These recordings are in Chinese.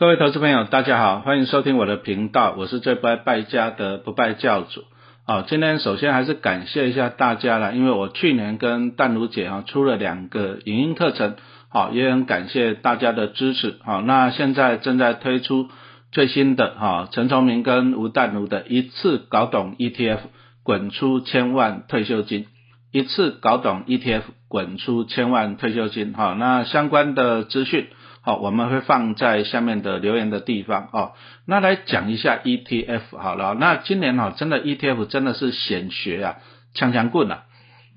各位投资朋友，大家好，欢迎收听我的频道，我是最不爱败家的不败教主。啊，今天首先还是感谢一下大家了，因为我去年跟淡如姐啊出了两个影音课程，好，也很感谢大家的支持。好，那现在正在推出最新的哈，陈崇明跟吴淡如的一次搞懂 ETF，滚出千万退休金，一次搞懂 ETF，滚出千万退休金。好，那相关的资讯。好，我们会放在下面的留言的地方哦。那来讲一下 ETF 好了。那今年哈，真的 ETF 真的是显学啊，强强棍啊。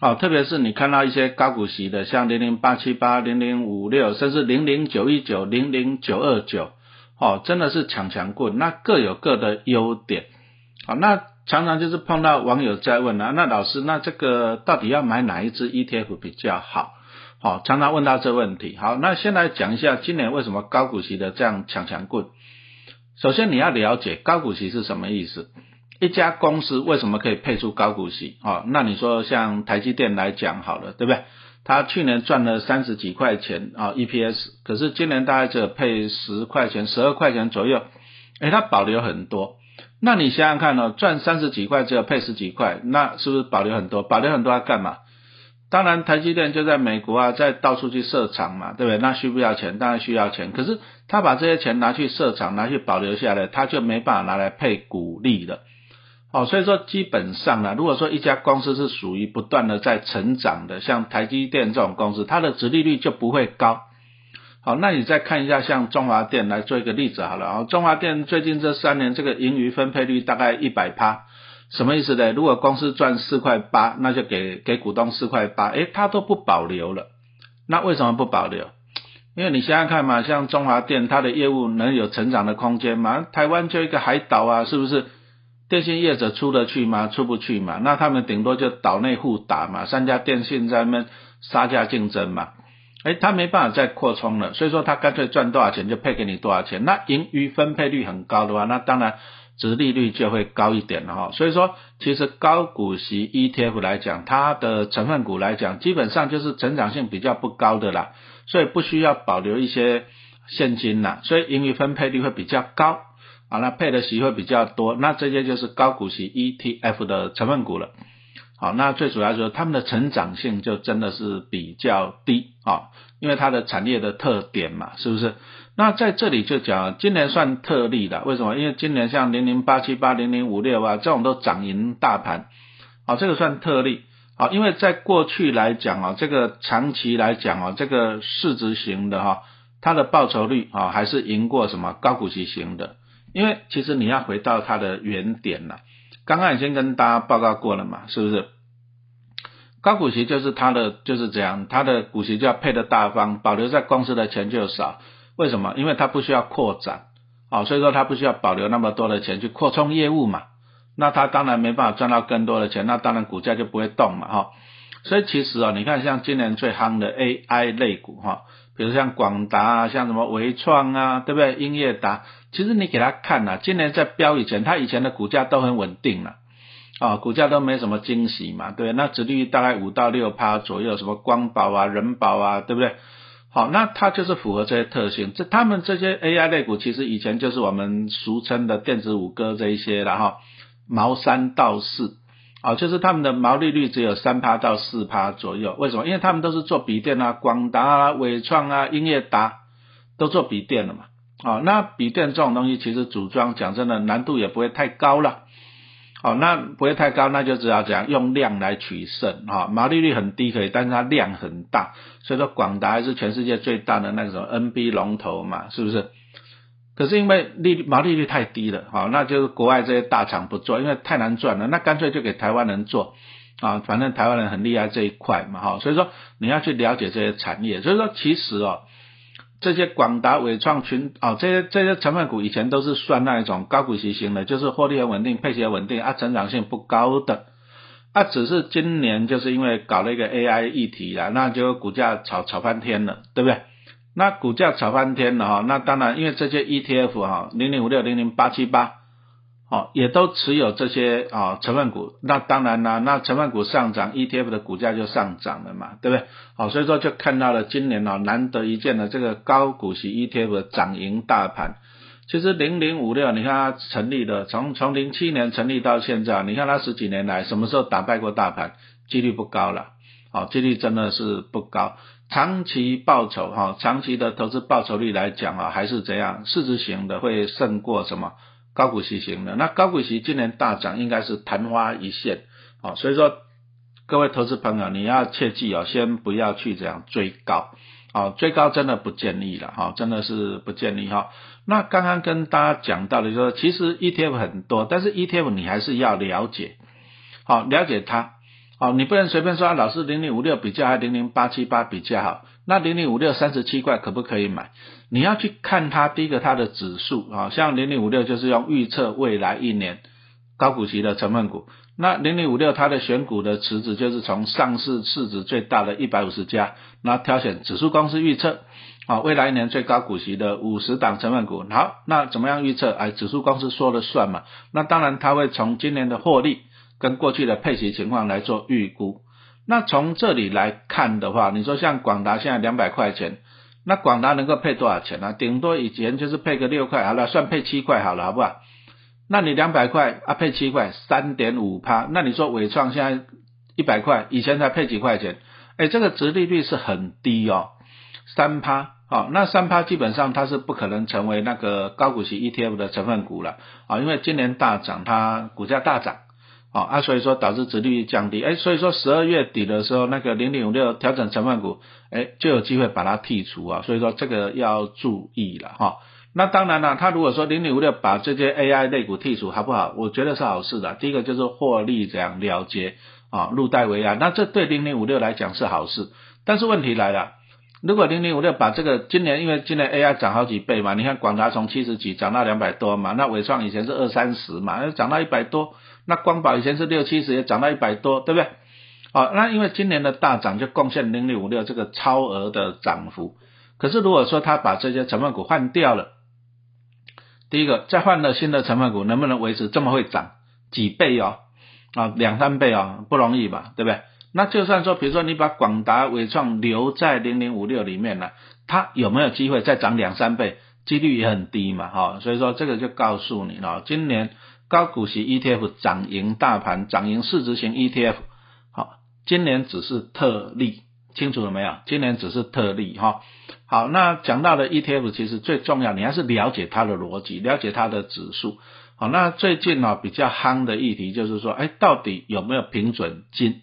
哦，特别是你看到一些高股息的，像零零八七八、零零五六，甚至零零九一九、零零九二九，哦，真的是强强棍。那各有各的优点。好，那常常就是碰到网友在问啊，那老师，那这个到底要买哪一只 ETF 比较好？好，常常问到这问题。好，那先来讲一下今年为什么高股息的这样强强棍。首先你要了解高股息是什么意思，一家公司为什么可以配出高股息？哦，那你说像台积电来讲好了，对不对？它去年赚了三十几块钱啊 EPS，可是今年大概只有配十块钱、十二块钱左右，诶，它保留很多。那你想想看哦，赚三十几块只有配十几块，那是不是保留很多？保留很多要干嘛？当然，台积电就在美国啊，在到处去设厂嘛，对不对？那需不要钱？当然需要钱。可是他把这些钱拿去设厂，拿去保留下来，他就没办法拿来配股利了。哦，所以说基本上呢，如果说一家公司是属于不断的在成长的，像台积电这种公司，它的殖利率就不会高。好，那你再看一下像中华电来做一个例子好了。哦，中华电最近这三年这个盈余分配率大概一百趴。什么意思呢？如果公司赚四块八，那就给给股东四块八，诶，他都不保留了。那为什么不保留？因为你想想看嘛，像中华电，它的业务能有成长的空间吗？台湾就一个海岛啊，是不是？电信业者出得去吗？出不去嘛。那他们顶多就岛内互打嘛，三家电信在那边杀价竞争嘛。诶，他没办法再扩充了，所以说他干脆赚多少钱就配给你多少钱。那盈余分配率很高的话，那当然。值利率就会高一点了哈，所以说其实高股息 ETF 来讲，它的成分股来讲，基本上就是成长性比较不高的啦，所以不需要保留一些现金啦，所以盈余分配率会比较高，啊，那配的息会比较多，那这些就是高股息 ETF 的成分股了。好，那最主要就是他们的成长性就真的是比较低。啊，因为它的产业的特点嘛，是不是？那在这里就讲，今年算特例的，为什么？因为今年像零零八七八、零零五六啊，这种都涨赢大盘，好，这个算特例，好，因为在过去来讲啊，这个长期来讲啊，这个市值型的哈，它的报酬率啊，还是赢过什么高股息型的，因为其实你要回到它的原点了，刚刚已经跟大家报告过了嘛，是不是？高股息就是它的就是这样，它的股息就要配的大方，保留在公司的钱就少。为什么？因为它不需要扩展，好，所以说它不需要保留那么多的钱去扩充业务嘛。那它当然没办法赚到更多的钱，那当然股价就不会动嘛，哈。所以其实啊，你看像今年最夯的 AI 类股，哈，比如像广达啊，像什么微创啊，对不对？英业达，其实你给他看呐，今年在飙以前，它以前的股价都很稳定了，啊，股价都没什么惊喜嘛，对，那殖利率大概五到六趴左右，什么光宝啊、人保啊，对不对？好，那它就是符合这些特性。这他们这些 AI 类股，其实以前就是我们俗称的电子五哥这一些然后毛三到四，啊，就是他们的毛利率只有三趴到四趴左右。为什么？因为他们都是做笔电啊，广达啊、伟创啊、英业达都做笔电的嘛。啊，那笔电这种东西，其实组装讲真的难度也不会太高了。好，那不会太高，那就只要讲用量来取胜，哈，毛利率很低可以，但是它量很大，所以说广达还是全世界最大的那种 NB 龙头嘛，是不是？可是因为利毛利率太低了，好，那就是国外这些大厂不做，因为太难赚了，那干脆就给台湾人做，啊，反正台湾人很厉害这一块嘛，哈，所以说你要去了解这些产业，所以说其实哦。这些广达、伟创群哦，这些这些成分股以前都是算那一种高股息型的，就是获利很稳定、配息稳定啊，成长性不高的啊。只是今年就是因为搞了一个 AI 议题啦，那就股价炒炒翻天了，对不对？那股价炒翻天了哈，那当然因为这些 ETF 哈，零零五六、零零八七八哦，也都持有这些啊成分股，那当然啦，那成分股上涨，ETF 的股价就上涨了嘛，对不对？好，所以说就看到了今年哦难得一见的这个高股息 ETF 的涨赢大盘。其实零零五六，你看它成立的，从从零七年成立到现在，你看它十几年来什么时候打败过大盘？几率不高了，好，几率真的是不高。长期报酬哈，长期的投资报酬率来讲啊，还是怎样？市值型的会胜过什么？高股息型的，那高股息今年大涨，应该是昙花一现，哦，所以说各位投资朋友，你要切记哦，先不要去这样追高，哦，追高真的不建议了，哈，真的是不建议哈。那刚刚跟大家讲到的，说其实 ETF 很多，但是 ETF 你还是要了解，好，了解它，哦，你不能随便说老师零零五六比较还零零八七八比较好。那零零五六三十七块可不可以买？你要去看它第一个它的指数啊，像零零五六就是用预测未来一年高股息的成分股。那零零五六它的选股的池子就是从上市市值最大的一百五十家，那挑选指数公司预测啊未来一年最高股息的五十档成分股。好，那怎么样预测？哎，指数公司说了算嘛。那当然它会从今年的获利跟过去的配息情况来做预估。那从这里来看的话，你说像广达现在两百块钱，那广达能够配多少钱呢？顶多以前就是配个六块，好了，算配七块好了，好不好？那你两百块啊，配七块，三点五趴。那你说伟创现在一百块，以前才配几块钱？哎，这个值利率是很低哦，三趴。好，那三趴基本上它是不可能成为那个高股息 ETF 的成分股了啊，因为今年大涨，它股价大涨。啊，所以说导致殖利率降低，哎，所以说十二月底的时候，那个零点五六调整成分股，哎，就有机会把它剔除啊，所以说这个要注意了哈。那当然了，他如果说零点五六把这些 AI 类股剔除，好不好？我觉得是好事的。第一个就是获利这样了结啊，入袋为安，那这对零点五六来讲是好事。但是问题来了，如果零零五六把这个今年，因为今年 AI 涨好几倍嘛，你看广达从七十几涨到两百多嘛，那伟创以前是二三十嘛，涨到一百多。那光宝以前是六七十，也涨到一百多，对不对？好，那因为今年的大涨就贡献零零五六这个超额的涨幅。可是如果说他把这些成分股换掉了，第一个再换了新的成分股，能不能维持这么会涨几倍哦？啊，两三倍哦，不容易吧，对不对？那就算说，比如说你把广达、伟创留在零零五六里面了，它有没有机会再涨两三倍？几率也很低嘛，哈。所以说这个就告诉你了，今年。高股息 ETF 涨赢大盘，涨赢市值型 ETF，好，今年只是特例，清楚了没有？今年只是特例哈。好，那讲到的 ETF 其实最重要，你还是了解它的逻辑，了解它的指数。好，那最近呢比较夯的议题就是说，哎，到底有没有平准金？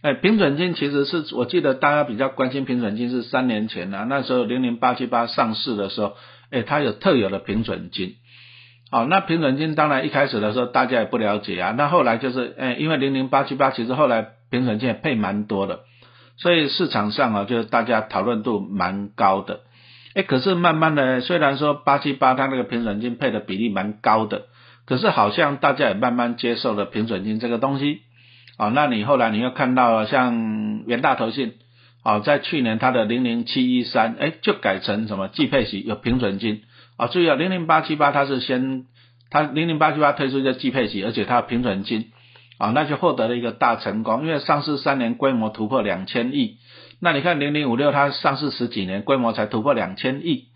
哎，平准金其实是我记得大家比较关心平准金是三年前啊，那时候零零八七八上市的时候，哎，它有特有的平准金。好，那平准金当然一开始的时候大家也不了解啊，那后来就是，哎，因为零零八七八其实后来平准金也配蛮多的，所以市场上啊就是大家讨论度蛮高的，哎，可是慢慢的虽然说八七八它那个平准金配的比例蛮高的，可是好像大家也慢慢接受了平准金这个东西，啊，那你后来你又看到了像元大投信，啊，在去年它的零零七一三，哎，就改成什么季配息有平准金。啊，注意啊，零零八七八它是先，它零零八七八推出一个季配息，而且它有平准金，啊，那就获得了一个大成功，因为上市三年规模突破两千亿，那你看零零五六它上市十几年规模才突破两千亿，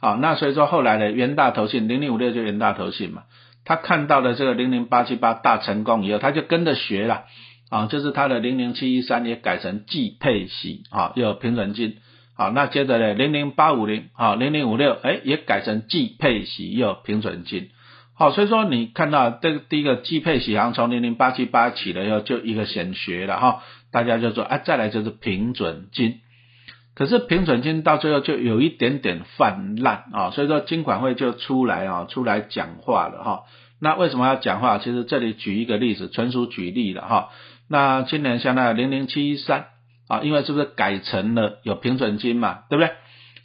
啊，那所以说后来的元大投信零零五六就元大投信嘛，他看到了这个零零八七八大成功以后，他就跟着学了，啊，就是他的零零七一三也改成季配息，啊，有平准金。好，那接着呢，零零八五零，啊，零零五六，哎，也改成季配息又平准金，好，所以说你看到这个第一个季配息，好像从零零八七八起了以后就一个显学了哈，大家就说，啊，再来就是平准金，可是平准金到最后就有一点点泛滥啊，所以说金管会就出来啊，出来讲话了哈，那为什么要讲话？其实这里举一个例子，纯属举例了哈，那今年像那零零七三。啊，因为是不是改成了有平准金嘛，对不对？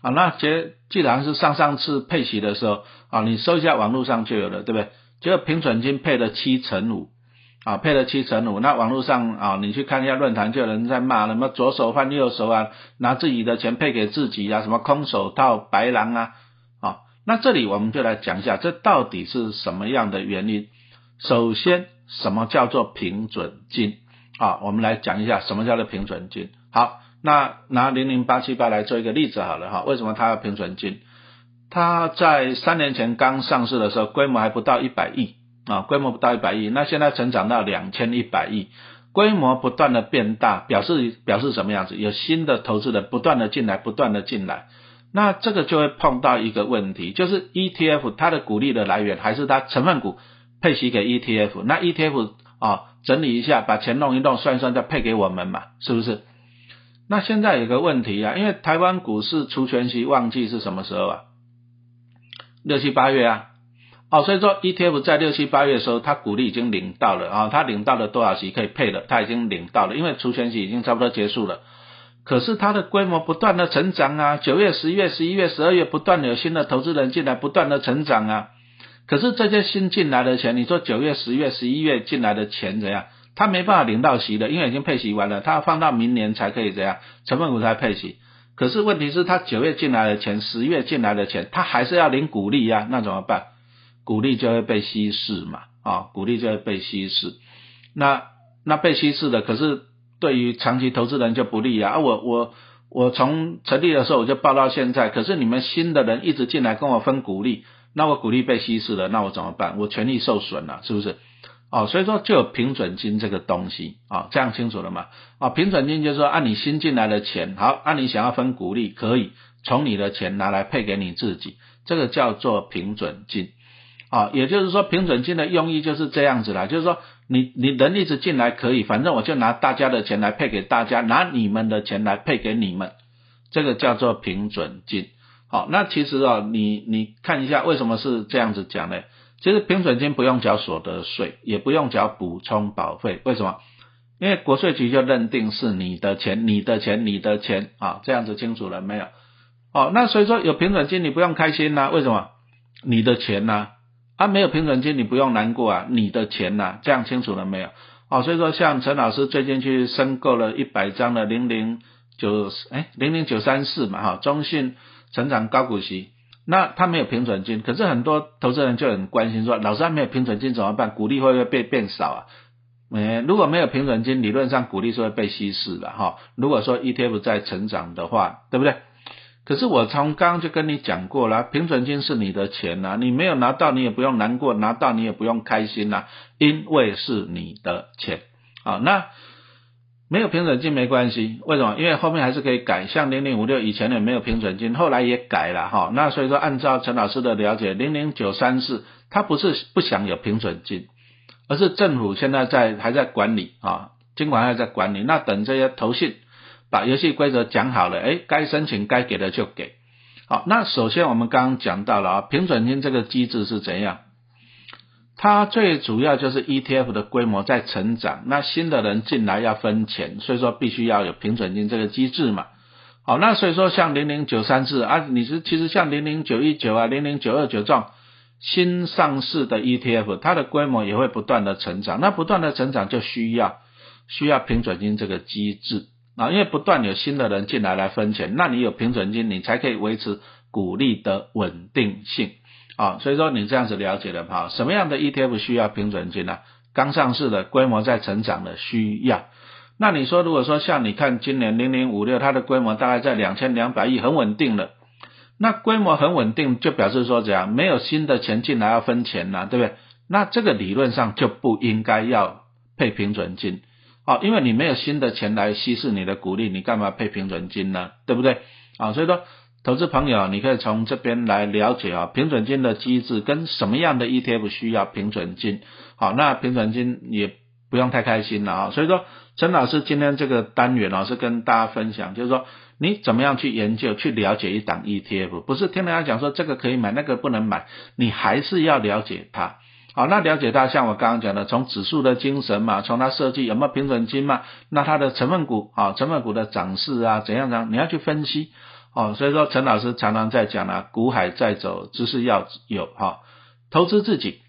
啊，那结既然是上上次配息的时候啊，你搜一下网络上就有了，对不对？结果平准金配了七成五，啊，配了七成五，那网络上啊，你去看一下论坛，就有人在骂什么左手换右手啊，拿自己的钱配给自己啊，什么空手套白狼啊，啊，那这里我们就来讲一下，这到底是什么样的原因？首先，什么叫做平准金？啊，我们来讲一下什么叫做平准金。好，那拿零零八七八来做一个例子好了哈。为什么它要平准金？它在三年前刚上市的时候，规模还不到一百亿啊，规模不到一百亿。那现在成长到两千一百亿，规模不断的变大，表示表示什么样子？有新的投资人不断的进来，不断的进来。那这个就会碰到一个问题，就是 ETF 它的股利的来源还是它成分股配息给 ETF，那 ETF 啊整理一下，把钱弄一弄，算一算再配给我们嘛，是不是？那现在有个问题啊，因为台湾股市除权息旺季是什么时候啊？六七八月啊，哦，所以说 ETF 在六七八月的时候，它股利已经领到了啊，它领到了多少息可以配了，它已经领到了，因为除权息已经差不多结束了。可是它的规模不断的成长啊，九月、十月、十一月、十二月不断有新的投资人进来，不断的成长啊。可是这些新进来的钱，你说九月、十月、十一月进来的钱怎样？他没办法领到息的，因为已经配息完了，他要放到明年才可以怎样？成分股才配息。可是问题是，他九月进来的钱，十月进来的钱，他还是要领股利呀，那怎么办？股利就会被稀释嘛，啊，股利就会被稀释。那那被稀释的，可是。对于长期投资人就不利啊！啊我我我从成立的时候我就报到现在，可是你们新的人一直进来跟我分股利，那我股利被稀释了，那我怎么办？我权利受损了，是不是？哦，所以说就有平准金这个东西啊，这样清楚了吗？啊，平准金就是说按你新进来的钱，好，按你想要分股利，可以从你的钱拿来配给你自己，这个叫做平准金。啊，也就是说平准金的用意就是这样子啦，就是说。你你人一直进来可以，反正我就拿大家的钱来配给大家，拿你们的钱来配给你们，这个叫做平准金。好，那其实啊，你你看一下为什么是这样子讲呢？其实平准金不用缴所得税，也不用缴补充保费，为什么？因为国税局就认定是你的钱，你的钱，你的钱啊，这样子清楚了没有？哦，那所以说有平准金你不用开心呐，为什么？你的钱呐。他没有平准金，你不用难过啊，你的钱呐，这样清楚了没有？哦，所以说像陈老师最近去申购了一百张的零零九，哎，零零九三四嘛，哈，中信成长高股息，那他没有平准金，可是很多投资人就很关心说，老师没有平准金怎么办？股利会不会变变少啊？哎，如果没有平准金，理论上股利是会被稀释的哈。如果说 ETF 在成长的话，对不对？可是我从刚刚就跟你讲过了，平准金是你的钱呐，你没有拿到，你也不用难过；拿到，你也不用开心呐，因为是你的钱。好，那没有平准金没关系，为什么？因为后面还是可以改，像零零五六以前也没有平准金，后来也改了哈。那所以说，按照陈老师的了解，零零九三四它不是不想有平准金，而是政府现在在还在管理啊，尽管还在管理，那等这些投信。把游戏规则讲好了，哎，该申请该给的就给。好，那首先我们刚刚讲到了啊，平准金这个机制是怎样？它最主要就是 ETF 的规模在成长，那新的人进来要分钱，所以说必须要有平准金这个机制嘛。好，那所以说像零零九三四啊，你是其实像零零九一九啊、零零九二九这种新上市的 ETF，它的规模也会不断的成长，那不断的成长就需要需要平准金这个机制。啊，因为不断有新的人进来来分钱，那你有平准金，你才可以维持股利的稳定性啊。所以说你这样子了解了哈，什么样的 ETF 需要平准金呢？刚上市的规模在成长的需要。那你说如果说像你看今年零零五六，它的规模大概在两千两百亿，很稳定了。那规模很稳定，就表示说怎样？没有新的钱进来要分钱呐，对不对？那这个理论上就不应该要配平准金。哦，因为你没有新的钱来稀释你的股利，你干嘛配平准金呢？对不对？啊，所以说投资朋友，你可以从这边来了解啊，平准金的机制跟什么样的 ETF 需要平准金。好，那平准金也不用太开心了啊。所以说，陈老师今天这个单元老是跟大家分享，就是说你怎么样去研究、去了解一档 ETF，不是听人家讲说这个可以买，那个不能买，你还是要了解它。好，那了解到像我刚刚讲的，从指数的精神嘛，从它设计有没有平准金嘛，那它的成分股啊，成分股的涨势啊，怎样样，你要去分析哦。所以说，陈老师常常在讲啊，股海在走，知识要有哈，投资自己。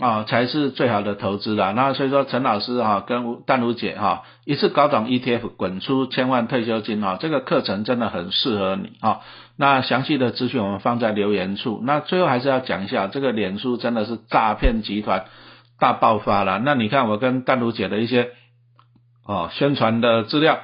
啊，才是最好的投资啦。那所以说，陈老师哈跟淡如姐哈一次搞懂 ETF，滚出千万退休金哈，这个课程真的很适合你哈。那详细的资讯我们放在留言处。那最后还是要讲一下，这个脸书真的是诈骗集团大爆发了。那你看我跟淡如姐的一些哦宣传的资料。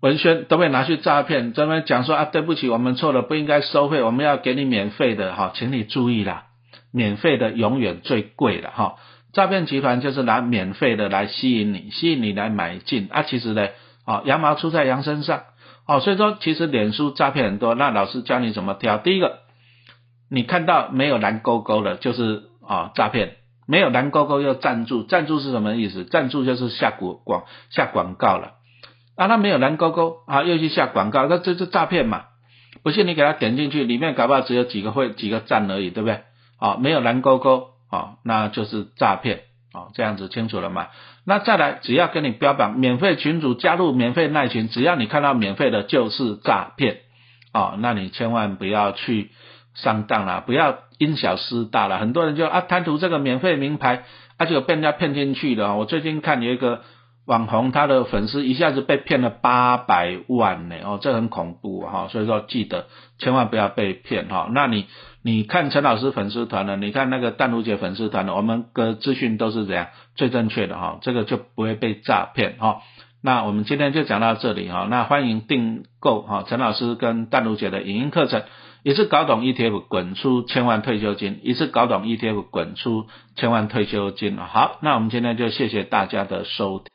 文宣都被拿去诈骗，专门讲说啊，对不起，我们错了，不应该收费，我们要给你免费的哈，请你注意啦，免费的永远最贵的哈，诈骗集团就是拿免费的来吸引你，吸引你来买进啊，其实呢，啊，羊毛出在羊身上，哦，所以说其实脸书诈骗很多，那老师教你怎么挑，第一个，你看到没有蓝勾勾的，就是啊诈骗，没有蓝勾勾又赞助，赞助是什么意思？赞助就是下广广下广告了。啊，他没有蓝勾勾啊，又去下广告，那这是诈骗嘛？不信你给他点进去，里面搞不好只有几个会几个赞而已，对不对？啊，没有蓝勾勾啊，那就是诈骗哦，这样子清楚了吗？那再来，只要跟你标榜免费群主加入免费耐群，只要你看到免费的，就是诈骗哦，那你千万不要去上当了，不要因小失大了。很多人就啊贪图这个免费名牌，啊就被人家骗进去了。我最近看有一个。网红他的粉丝一下子被骗了八百万呢，哦，这很恐怖哈，所以说记得千万不要被骗哈。那你你看陈老师粉丝团的，你看那个淡如姐粉丝团的，我们的资讯都是怎样最正确的哈，这个就不会被诈骗哈。那我们今天就讲到这里哈，那欢迎订购哈陈老师跟淡如姐的影音课程，一次搞懂 ETF 滚出千万退休金，一次搞懂 ETF 滚出千万退休金。好，那我们今天就谢谢大家的收听。